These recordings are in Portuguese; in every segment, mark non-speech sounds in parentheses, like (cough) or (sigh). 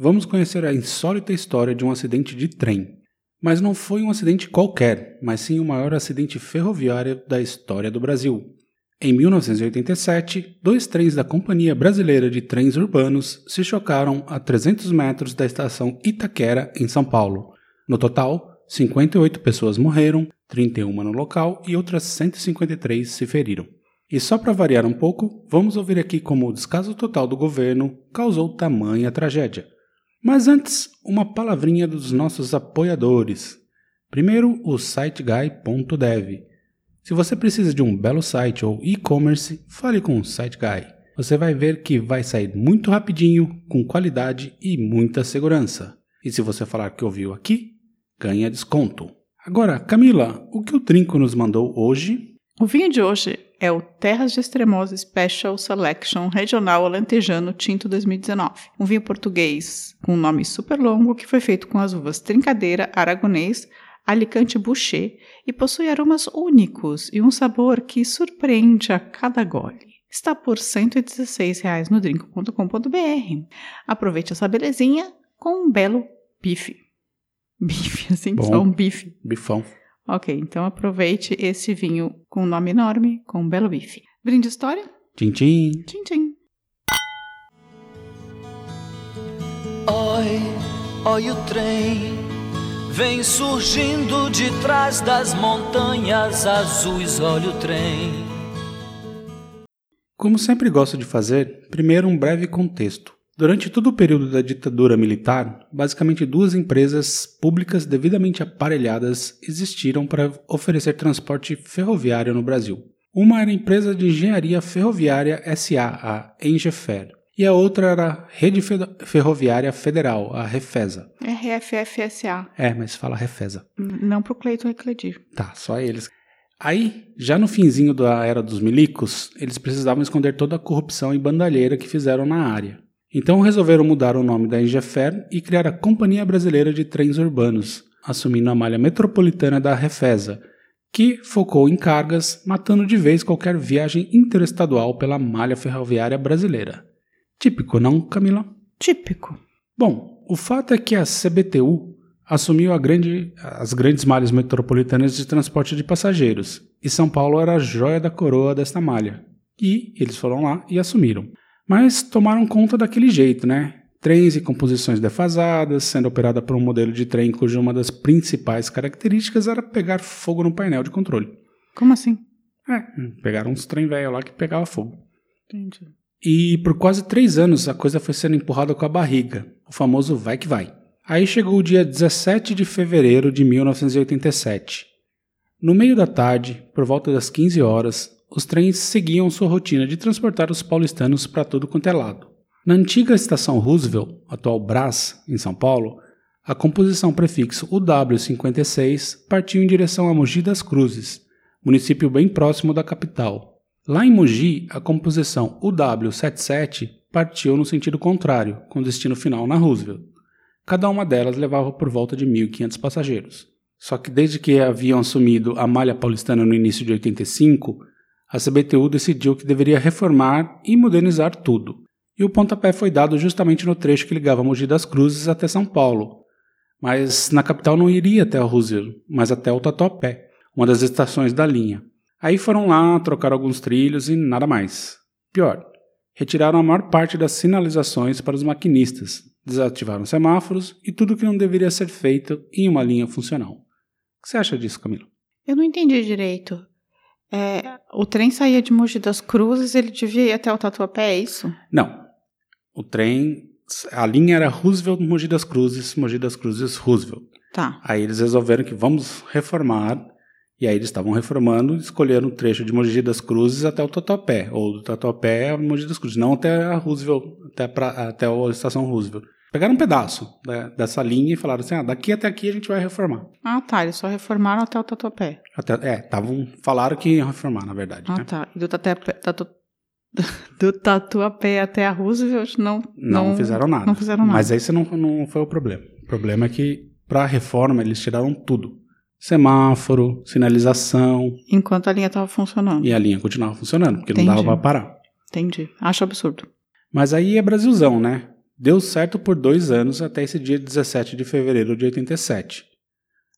vamos conhecer a insólita história de um acidente de trem. Mas não foi um acidente qualquer, mas sim o maior acidente ferroviário da história do Brasil. Em 1987, dois trens da Companhia Brasileira de Trens Urbanos se chocaram a 300 metros da estação Itaquera, em São Paulo. No total, 58 pessoas morreram, 31 no local e outras 153 se feriram. E só para variar um pouco, vamos ouvir aqui como o descaso total do governo causou tamanha tragédia. Mas antes, uma palavrinha dos nossos apoiadores. Primeiro, o siteguy.dev. Se você precisa de um belo site ou e-commerce, fale com o SiteGuy. Você vai ver que vai sair muito rapidinho, com qualidade e muita segurança. E se você falar que ouviu aqui, ganha desconto. Agora, Camila, o que o Trinco nos mandou hoje? O vinho de hoje é o Terras de Extremosa Special Selection Regional Alentejano Tinto 2019. Um vinho português com um nome super longo que foi feito com as uvas Trincadeira, Aragonês, Alicante Boucher e possui aromas únicos e um sabor que surpreende a cada gole. Está por R$ 116,00 no drink.com.br. Aproveite essa belezinha com um belo bife. Bife, assim, Bom. só um bife. Bifão. Ok, então aproveite esse vinho com um nome enorme, com um belo bife. Brinde história? Tchim, tchim. Tchim, tchim. Oi, oi o trem vem surgindo de trás das montanhas azuis, olha o trem. Como sempre gosto de fazer, primeiro um breve contexto. Durante todo o período da ditadura militar, basicamente duas empresas públicas devidamente aparelhadas existiram para oferecer transporte ferroviário no Brasil. Uma era a empresa de engenharia ferroviária SA, a Engefer, e a outra era a Rede Fe- Ferroviária Federal, a Refesa. RFFSA. É, mas fala Refesa. Não pro Cleiton Ecledir. Tá, só eles. Aí, já no finzinho da era dos milicos, eles precisavam esconder toda a corrupção e bandalheira que fizeram na área. Então resolveram mudar o nome da Engefer e criar a Companhia Brasileira de Trens Urbanos, assumindo a malha metropolitana da Refesa, que focou em cargas, matando de vez qualquer viagem interestadual pela malha ferroviária brasileira. Típico, não, Camila? Típico. Bom, o fato é que a CBTU assumiu a grande- as grandes malhas metropolitanas de transporte de passageiros, e São Paulo era a joia da coroa desta malha. E eles foram lá e assumiram. Mas tomaram conta daquele jeito, né? Trens e composições defasadas, sendo operada por um modelo de trem cuja uma das principais características era pegar fogo no painel de controle. Como assim? É, pegaram uns trem velho lá que pegava fogo. Entendi. E por quase três anos a coisa foi sendo empurrada com a barriga, o famoso vai que vai. Aí chegou o dia 17 de fevereiro de 1987. No meio da tarde, por volta das 15 horas, os trens seguiam sua rotina de transportar os paulistanos para tudo quanto é lado. Na antiga estação Roosevelt, atual Brás, em São Paulo, a composição prefixo UW56 partiu em direção a Mogi das Cruzes, município bem próximo da capital. Lá em Mogi, a composição UW77 partiu no sentido contrário, com destino final na Roosevelt. Cada uma delas levava por volta de 1.500 passageiros. Só que desde que haviam assumido a malha paulistana no início de 85, a CBTU decidiu que deveria reformar e modernizar tudo. E o pontapé foi dado justamente no trecho que ligava Mogi das Cruzes até São Paulo. Mas na capital não iria até Roosevelt, mas até o Tatuapé, uma das estações da linha. Aí foram lá, trocaram alguns trilhos e nada mais. Pior, retiraram a maior parte das sinalizações para os maquinistas, desativaram semáforos e tudo que não deveria ser feito em uma linha funcional. O que você acha disso, Camila? Eu não entendi direito. É, o trem saía de Mogi das Cruzes, ele devia ir até o Tatuapé, é isso? Não. O trem, a linha era Roosevelt, Mogi das Cruzes, Mogi das Cruzes, Roosevelt. Tá. Aí eles resolveram que vamos reformar, e aí eles estavam reformando escolheram um trecho de Mogi das Cruzes até o Tatuapé, ou do Tatuapé a Mogi das Cruzes, não até a Roosevelt, até, pra, até a estação Roosevelt. Pegaram um pedaço da- dessa linha e falaram assim: ah, daqui até aqui a gente vai reformar. Ah, tá. Eles só reformaram até o Tatuapé. Até, é, tavam, falaram que iam reformar, na verdade. Ah, né? tá. E do, Tatuapé, tatu, (laughs) do Tatuapé até a Roosevelt não, Não, fizeram nada. Não fizeram nada. Mas esse não, não foi o problema. O problema é que, pra reforma, eles tiraram tudo: semáforo, sinalização, Enquanto a linha tava funcionando. e a linha continuava funcionando, porque Entendi. não dava pra parar. Entendi. Acho absurdo. Mas aí é Brasilzão, né? Deu certo por dois anos até esse dia 17 de fevereiro de 87.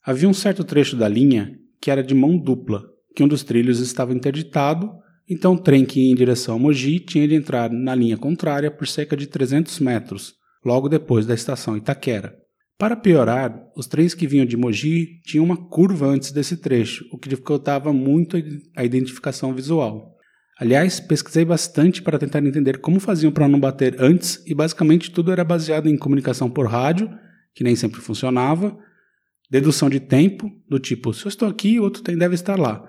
Havia um certo trecho da linha que era de mão dupla, que um dos trilhos estava interditado, então o trem que ia em direção a Mogi tinha de entrar na linha contrária por cerca de 300 metros, logo depois da estação Itaquera. Para piorar, os trens que vinham de Mogi tinham uma curva antes desse trecho, o que dificultava muito a identificação visual. Aliás, pesquisei bastante para tentar entender como faziam para não bater antes e basicamente tudo era baseado em comunicação por rádio, que nem sempre funcionava, dedução de tempo, do tipo, se eu estou aqui, o outro trem deve estar lá.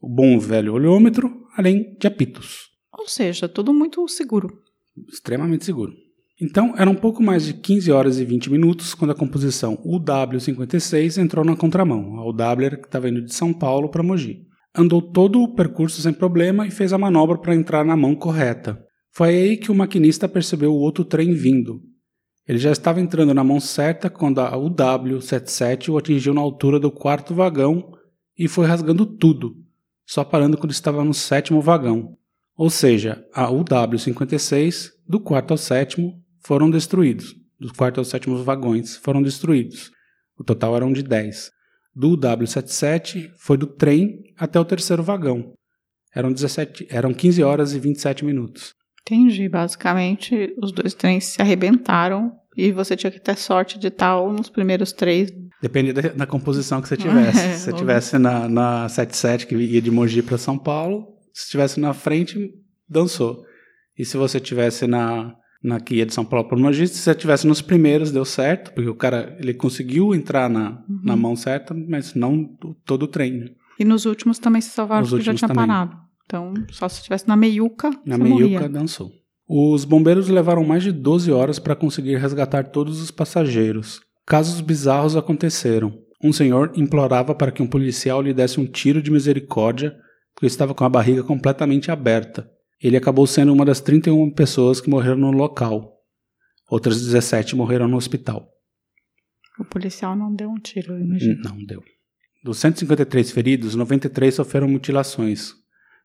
O bom velho olhômetro, além de apitos. Ou seja, tudo muito seguro. Extremamente seguro. Então, eram um pouco mais de 15 horas e 20 minutos quando a composição UW56 entrou na contramão. A UW era que estava indo de São Paulo para Mogi. Andou todo o percurso sem problema e fez a manobra para entrar na mão correta. Foi aí que o maquinista percebeu o outro trem vindo. Ele já estava entrando na mão certa quando a UW77 o atingiu na altura do quarto vagão e foi rasgando tudo, só parando quando estava no sétimo vagão. Ou seja, a UW56, do quarto ao sétimo, foram destruídos. Do quarto ao sétimo vagões foram destruídos. O total eram de 10. Do W77 foi do trem até o terceiro vagão. Eram, 17, eram 15 horas e 27 minutos. Entendi. Basicamente, os dois trens se arrebentaram e você tinha que ter sorte de ou nos primeiros três. Depende da, da composição que você tivesse. É, (laughs) se você tivesse na, na 77, que ia de Mogi para São Paulo, se estivesse na frente, dançou. E se você tivesse na, na que ia de São Paulo para Mogi, se você estivesse nos primeiros, deu certo, porque o cara ele conseguiu entrar na, Uhum. na mão certa, mas não do- todo o trem. né? E nos últimos também se salvaram Nos porque já tinha também. parado. Então, só se estivesse na meiuca, Na meiuca morria. dançou. Os bombeiros levaram mais de 12 horas para conseguir resgatar todos os passageiros. Casos bizarros aconteceram. Um senhor implorava para que um policial lhe desse um tiro de misericórdia, porque estava com a barriga completamente aberta. Ele acabou sendo uma das 31 pessoas que morreram no local. Outras 17 morreram no hospital. O policial não deu um tiro, eu imagino. Não deu. Dos 153 feridos, 93 sofreram mutilações,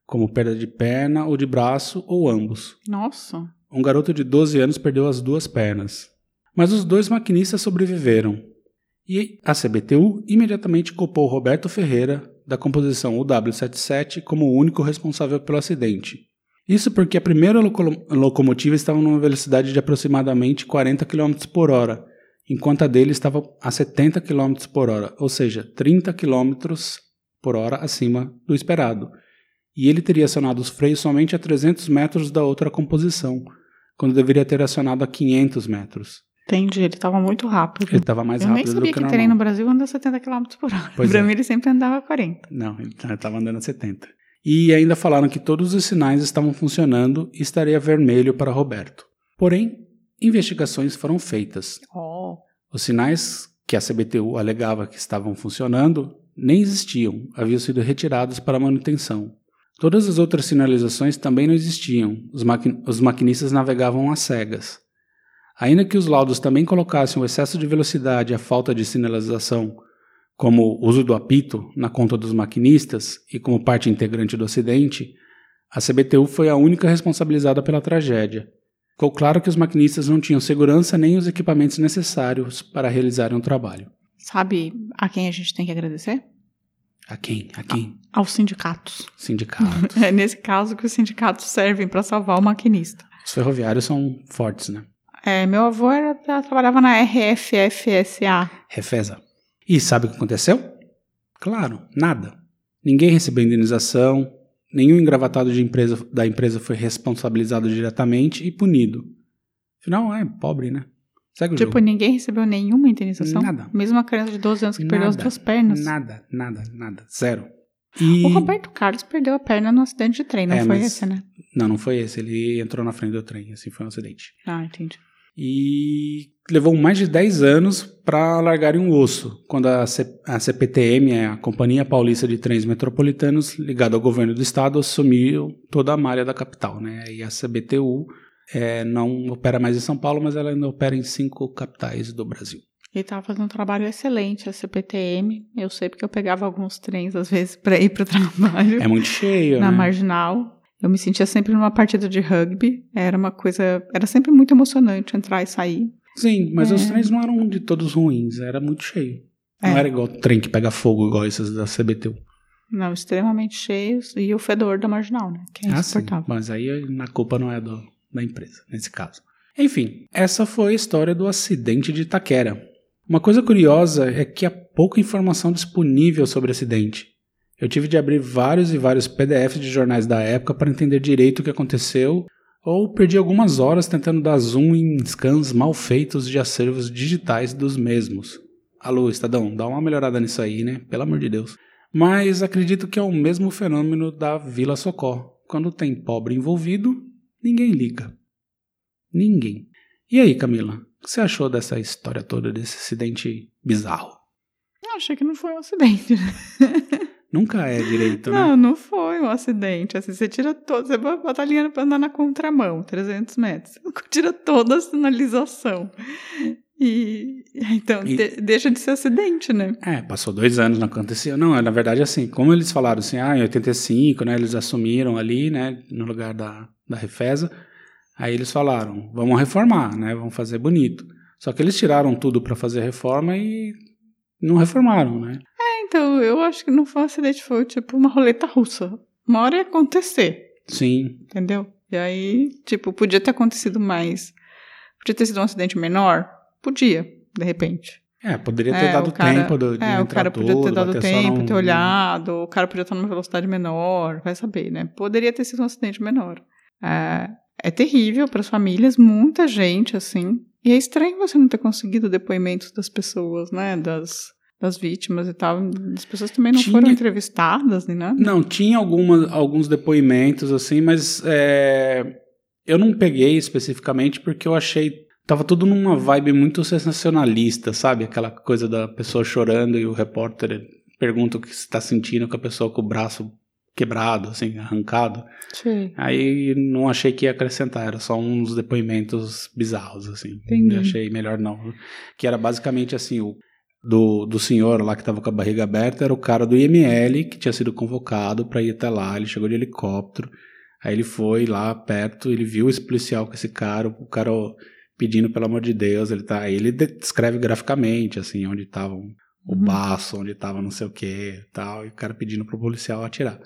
como perda de perna ou de braço ou ambos. Nossa. Um garoto de 12 anos perdeu as duas pernas. Mas os dois maquinistas sobreviveram. E a CBTU imediatamente culpou Roberto Ferreira, da composição UW77, como o único responsável pelo acidente. Isso porque a primeira loco- locomotiva estava numa velocidade de aproximadamente 40 km por hora, enquanto a dele estava a 70 km por hora, ou seja, 30 km por hora acima do esperado. E ele teria acionado os freios somente a 300 metros da outra composição, quando deveria ter acionado a 500 metros. Entendi, ele tava muito rápido. Ele estava mais eu nem rápido do sabia que, que, o trem no Brasil anda 70 km por hora. Pois pra é. mim ele sempre andava 40. Não, ele estava andando a 70. E ainda falaram que todos os sinais estavam funcionando e estaria vermelho para Roberto. Porém, investigações foram feitas. Oh. Os sinais que a CBTU alegava que estavam funcionando nem existiam, haviam sido retirados para manutenção. Todas as outras sinalizações também não existiam, os, maqui- os maquinistas navegavam às cegas. Ainda que os laudos também colocassem o excesso de velocidade e a falta de sinalização como o uso do apito na conta dos maquinistas e como parte integrante do acidente, a CBTU foi a única responsabilizada pela tragédia. Ficou claro que os maquinistas não tinham segurança nem os equipamentos necessários para realizarem o trabalho. Sabe a quem a gente tem que agradecer? A quem? A quem? Aos sindicatos. Sindicato. (laughs) É nesse caso que os sindicatos servem para salvar o maquinista. Os ferroviários são fortes, né? É, meu avô era, trabalhava na RFFSA. Refeza. E sabe o que aconteceu? Claro, nada. Ninguém recebeu indenização, nenhum engravatado empresa, da empresa foi responsabilizado diretamente e punido. Afinal, é pobre, né? Segue o Tipo, jogo. ninguém recebeu nenhuma indenização? Nada. Mesmo uma criança de 12 anos que perdeu as Nada, duas pernas? Nada, nada, nada. Zero. E... O Roberto Carlos perdeu a perna no acidente de trem, não É, foi mas- esse, né? Não, não foi esse. Ele entrou na frente do trem. Assim foi um acidente. Ah, entendi. E levou mais de 10 anos para largarem um osso, quando a, C a CPTM, a Companhia Paulista de Trens Metropolitanos, ligada ao governo do estado, assumiu toda a malha da capital. Né? E a CBTU é, não opera mais em São Paulo, mas ela ainda opera em cinco capitais do Brasil. Ele estava fazendo um trabalho excelente, a CPTM. Eu sei porque eu pegava alguns trens, às vezes, para ir para o (laughs) trabalho. É muito cheio, Na né? marginal. Eu me sentia sempre numa partida de rugby. Era uma coisa. Era sempre muito emocionante entrar e sair. Sim, mas É. os trens não eram de todos ruins, era muito cheio. Não É. era igual trem que pega fogo, igual esses da CBTU. Não, extremamente cheios. E o fedor da marginal, né? Que é Ah, sim, mas aí na culpa não é do, da empresa, nesse caso. Enfim, essa foi a história do acidente de Itaquera. Uma coisa curiosa é que há pouca informação disponível sobre o acidente. Eu tive de abrir vários e vários PDFs de jornais da época para entender direito o que aconteceu, ou perdi algumas horas tentando dar zoom em scans mal feitos de acervos digitais dos mesmos. Alô, Estadão, dá uma melhorada nisso aí, né? Pelo amor de Deus. Mas acredito que é o mesmo fenômeno da Vila Socó. Quando tem pobre envolvido, ninguém liga. Ninguém. E aí, Camila? O que você achou dessa história toda, desse acidente bizarro? Eu achei que não foi um acidente. (laughs) Nunca é direito, né? Não, não foi um acidente. Assim, você tira todo. Você bota a linha pra andar na contramão, 300 metros. Você (laughs) tira toda a sinalização. E. Então, E- de- deixa de ser acidente, né? É, passou dois anos, não acontecia. Não, é, na verdade, assim, como eles falaram assim, ah, em 85, né, eles assumiram ali, né, no lugar da, da Refesa, aí eles falaram, vamos reformar, né, vamos fazer bonito. Só que eles tiraram tudo para fazer reforma e não reformaram, né? Então, eu acho que não foi um acidente, foi tipo uma roleta russa. Uma hora ia acontecer, Sim, entendeu? E aí, tipo, podia ter acontecido mais. Podia ter sido um acidente menor? Podia, de repente. é, poderia ter É, dado cara- tempo do, de É, o cara podia ter dado tempo, num- ter olhado, o cara podia estar numa velocidade menor, vai saber, né? Poderia ter sido um acidente menor. É, é terrível para as famílias, muita gente, assim. E é estranho você não ter conseguido depoimentos das pessoas, né? Das, das vítimas e tal. As pessoas também não Tinha- foram entrevistadas, nem nada. Não, tinha alguma, alguns depoimentos, assim, mas é, eu não peguei especificamente porque eu achei. Tava tudo numa vibe muito sensacionalista, sabe? Aquela coisa da pessoa chorando e o repórter pergunta o que você tá sentindo com a pessoa com o braço quebrado, assim, arrancado. Sim. Aí não achei que ia acrescentar, era só uns depoimentos bizarros, assim. Entendi. Eu achei melhor não. Que era basicamente assim, o do, do senhor lá que tava com a barriga aberta era o cara do IML que tinha sido convocado para ir até lá, ele chegou de helicóptero, aí ele foi lá perto, ele viu esse policial com esse cara, o cara pedindo pelo amor de Deus, ele tá, aí ele descreve graficamente assim, onde tava o Uhum. baço, onde tava não sei o que, tal, e o cara pedindo pro policial atirar.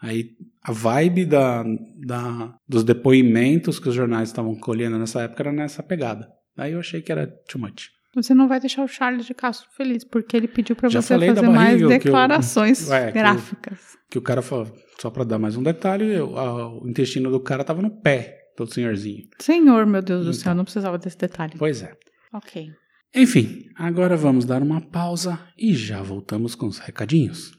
Aí a vibe da, da, dos depoimentos que os jornais estavam colhendo nessa época era nessa pegada. Aí eu achei que era too much. Você não vai deixar o Charles de Castro feliz, porque ele pediu para você fazer mais barriga, que eu- declarações Ué, que eu- gráficas. Que o cara falou, só pra dar mais um detalhe, eu- a- o intestino do cara tava no pé do senhorzinho. Senhor, meu Deus do Então. céu, não precisava desse detalhe. Pois é. Ok. Enfim, agora vamos dar uma pausa e já voltamos com os recadinhos.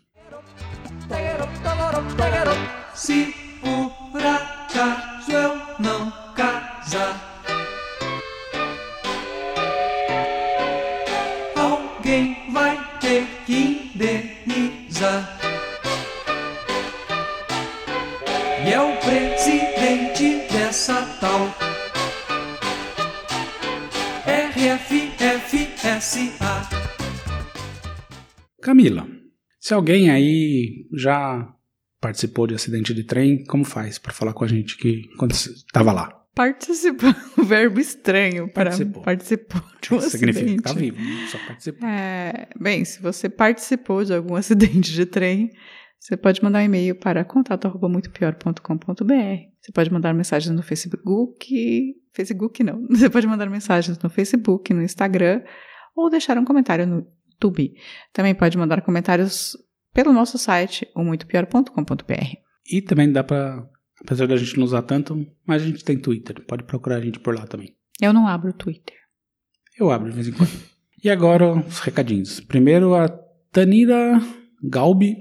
Se Camila, se alguém aí já participou de acidente de trem, como faz pra falar com a gente que quando você tava lá? Participar, (laughs) um verbo estranho para Participou. participar de um Significa acidente. que tá vivo, né? só participou. É, bem, se você participou de algum (laughs) acidente de trem, você pode mandar um e-mail para contato@muitopior.com.br. Você pode mandar mensagens no Facebook, Facebook não. (laughs) Você pode mandar mensagens no Facebook, no Instagram ou deixar um comentário no YouTube. Também pode mandar comentários pelo nosso site, o muitopior.com.br. E também dá pra, apesar da gente não usar tanto, mas a gente tem Twitter, pode procurar a gente por lá também. Eu não abro o Twitter. Eu abro de vez em quando. (laughs) e agora os recadinhos. Primeiro a Tanira Galbi,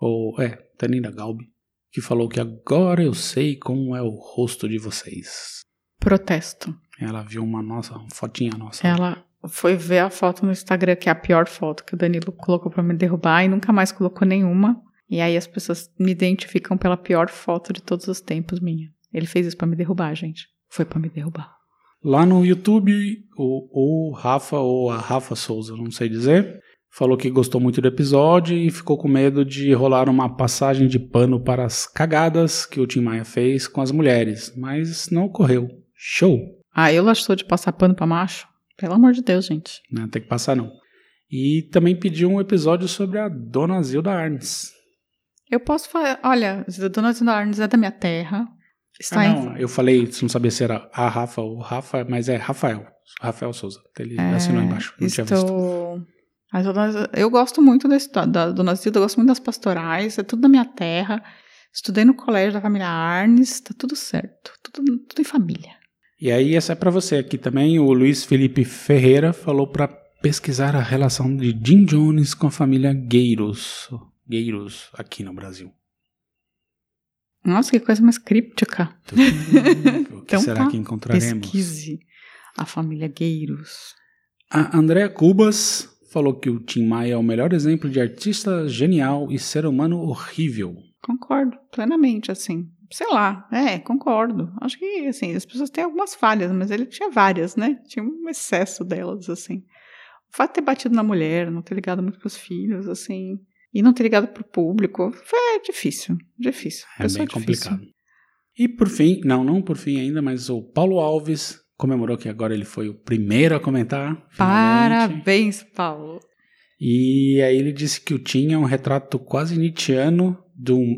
ou é, Tanira Galbi, que falou que agora eu sei como é o rosto de vocês. Protesto. Ela viu uma nossa uma fotinha nossa. Ela foi ver a foto no Instagram, que é a pior foto que o Danilo colocou pra me derrubar e nunca mais colocou nenhuma. E aí as pessoas me identificam pela pior foto de todos os tempos minha. Ele fez isso pra me derrubar, gente. Foi pra me derrubar. Lá no YouTube, o, o Rafa ou a Rafa Souza, não sei dizer, falou que gostou muito do episódio e ficou com medo de rolar uma passagem de pano para as cagadas que o Tim Maia fez com as mulheres, mas não ocorreu. Show! Ah, eu lastou de passar pano pra macho? Pelo amor de Deus, gente. Não tem que passar não. E também pediu um episódio sobre a Dona Zilda Arnes. Eu posso falar. Olha, a Dona Zilda Arnes é da minha terra. Está Ah, em- não, eu falei, você não sabia se era a Rafa ou o Rafa, mas é Rafael. Rafael Souza. Ele É, assinou embaixo. Não tinha visto. Estou. As donas- Eu gosto muito da, histó- da Dona Zilda, eu gosto muito das pastorais, é tudo da minha terra. Estudei no colégio da família Arnes, tá tudo certo. Tudo, tudo em família. E aí, essa é pra você aqui também. O Luiz Felipe Ferreira falou pra pesquisar a relação de Jim Jones com a família Gueiros. Gueiros aqui no Brasil. Nossa, que coisa mais críptica. (laughs) o que Então será tá. que encontraremos? Pesquise a família Gueiros. A Andrea Cubas falou que o Tim Maia é o melhor exemplo de artista genial e ser humano horrível. Concordo, plenamente, assim. Sei lá, é, concordo. Acho que, assim, as pessoas têm algumas falhas, mas ele tinha várias, né? Tinha um excesso delas, assim. O fato de ter batido na mulher, não ter ligado muito pros filhos, assim, e não ter ligado pro público, foi difícil, difícil. É bem difícil. complicado. E por fim, não, não por fim ainda, mas o Paulo Alves comemorou que agora ele foi o primeiro a comentar. finalmente. Parabéns, Paulo. E aí ele disse que o Tim é um retrato quase nietzschiano de um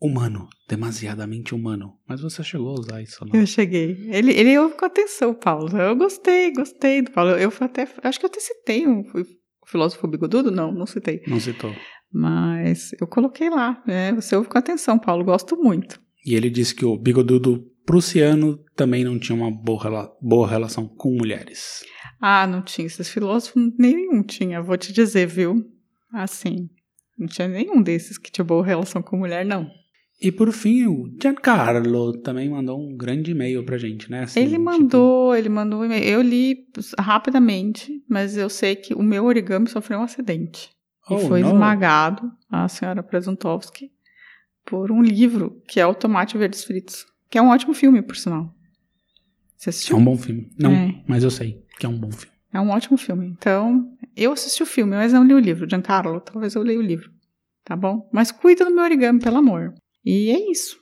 humano, demasiadamente humano. Mas você chegou a usar isso, não? Eu cheguei. Ele, ele ouve com atenção, Paulo. Eu gostei, gostei do Paulo. Eu até. Acho que eu até citei um, o filósofo bigodudo? Não, não citei. Não citou. Mas eu coloquei lá. né? você ouve com atenção, Paulo. Gosto muito. E ele disse que o bigodudo prussiano também não tinha uma boa, boa relação com mulheres. Ah, não tinha. Esses filósofos nenhum tinha, vou te dizer, viu? Assim. Não tinha nenhum desses que tinha boa relação com mulher, não. E por fim, o Giancarlo também mandou um grande e-mail pra gente, né? Assim, ele tipo, mandou, ele mandou um e-mail. Eu li rapidamente, mas eu sei que o meu origami sofreu um acidente. Oh, e foi não. esmagado, a senhora Presuntovski, por um livro que é O Tomate Verdes Fritos. Que é um ótimo filme, por sinal. Você É assistiu? um bom filme. Não, É. mas eu sei que é um bom filme. É um ótimo filme. Então, eu assisti o filme, mas não li o livro. Giancarlo, talvez eu leia o livro. Tá bom? Mas cuida do meu origami, pelo amor. E é isso.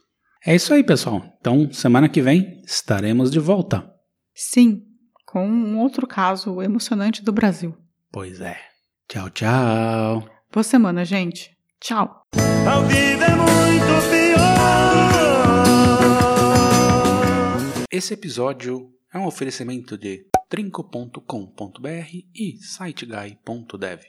É isso aí, pessoal. Então, semana que vem estaremos de volta. Sim, com um outro caso emocionante do Brasil. Pois é. Tchau, tchau. Boa semana, gente. Tchau. A vida é muito pior. Esse episódio é um oferecimento de trinco.com.br e siteguy.dev.